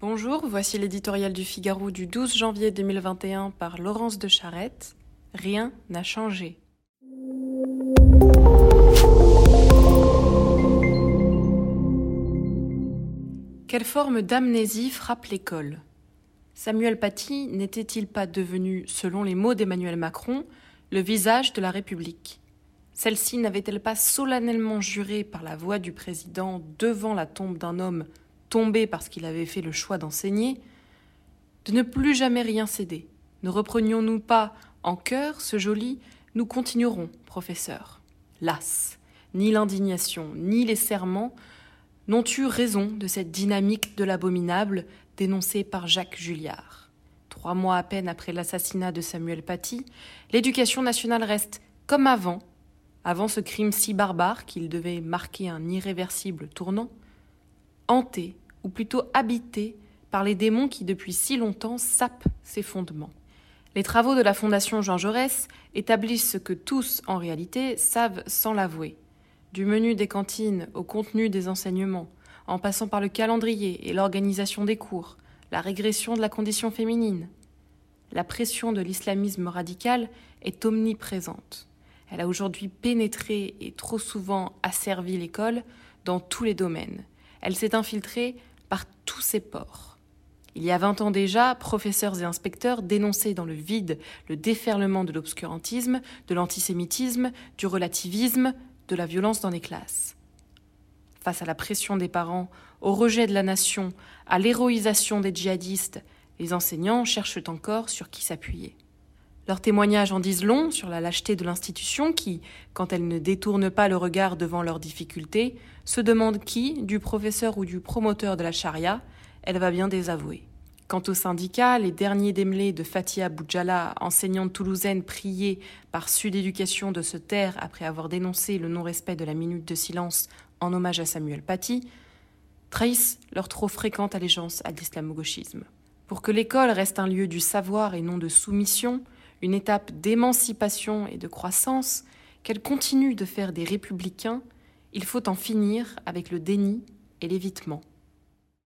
Bonjour, voici l'éditorial du Figaro du 12 janvier 2021 par Laurence de Charette. Rien n'a changé. Quelle forme d'amnésie frappe l'école? Samuel Paty n'était-il pas devenu, selon les mots d'Emmanuel Macron, le visage de la République? Celle-ci n'avait-elle pas solennellement juré par la voix du président devant la tombe d'un homme tombé parce qu'il avait fait le choix d'enseigner, de ne plus jamais rien céder Ne reprenions-nous pas en cœur ce joli Nous continuerons, professeur. Las, ni l'indignation, ni les serments n'ont eu raison de cette dynamique de l'abominable dénoncée par Jacques Julliard. Trois mois à peine après l'assassinat de Samuel Paty, l'éducation nationale reste comme avant, avant ce crime si barbare qu'il devait marquer un irréversible tournant, hantée, ou plutôt habitée, par les démons qui depuis si longtemps sapent ses fondements. Les travaux de la Fondation Jean Jaurès établissent ce que tous, en réalité, savent sans l'avouer du menu des cantines au contenu des enseignements, en passant par le calendrier et l'organisation des cours, la régression de la condition féminine. La pression de l'islamisme radical est omniprésente. Elle a aujourd'hui pénétré et trop souvent asservi l'école dans tous les domaines. Elle s'est infiltrée par tous ses ports. Il y a vingt ans déjà, professeurs et inspecteurs dénonçaient dans le vide le déferlement de l'obscurantisme, de l'antisémitisme, du relativisme, de la violence dans les classes. Face à la pression des parents, au rejet de la nation, à l'héroïsation des djihadistes, les enseignants cherchent encore sur qui s'appuyer. Leurs témoignages en disent long sur la lâcheté de l'institution qui, quand elle ne détourne pas le regard devant leurs difficultés, se demande qui, du professeur ou du promoteur de la charia, elle va bien désavouer. Quant aux syndicats, les derniers démêlés de Fatia Boudjala, enseignante toulousaine priée par Sud Éducation de se taire après avoir dénoncé le non-respect de la minute de silence en hommage à Samuel Paty, trahissent leur trop fréquente allégeance à l'islamo-gauchisme. Pour que l'école reste un lieu du savoir et non de soumission, une étape d'émancipation et de croissance, qu'elle continue de faire des républicains, il faut en finir avec le déni et l'évitement.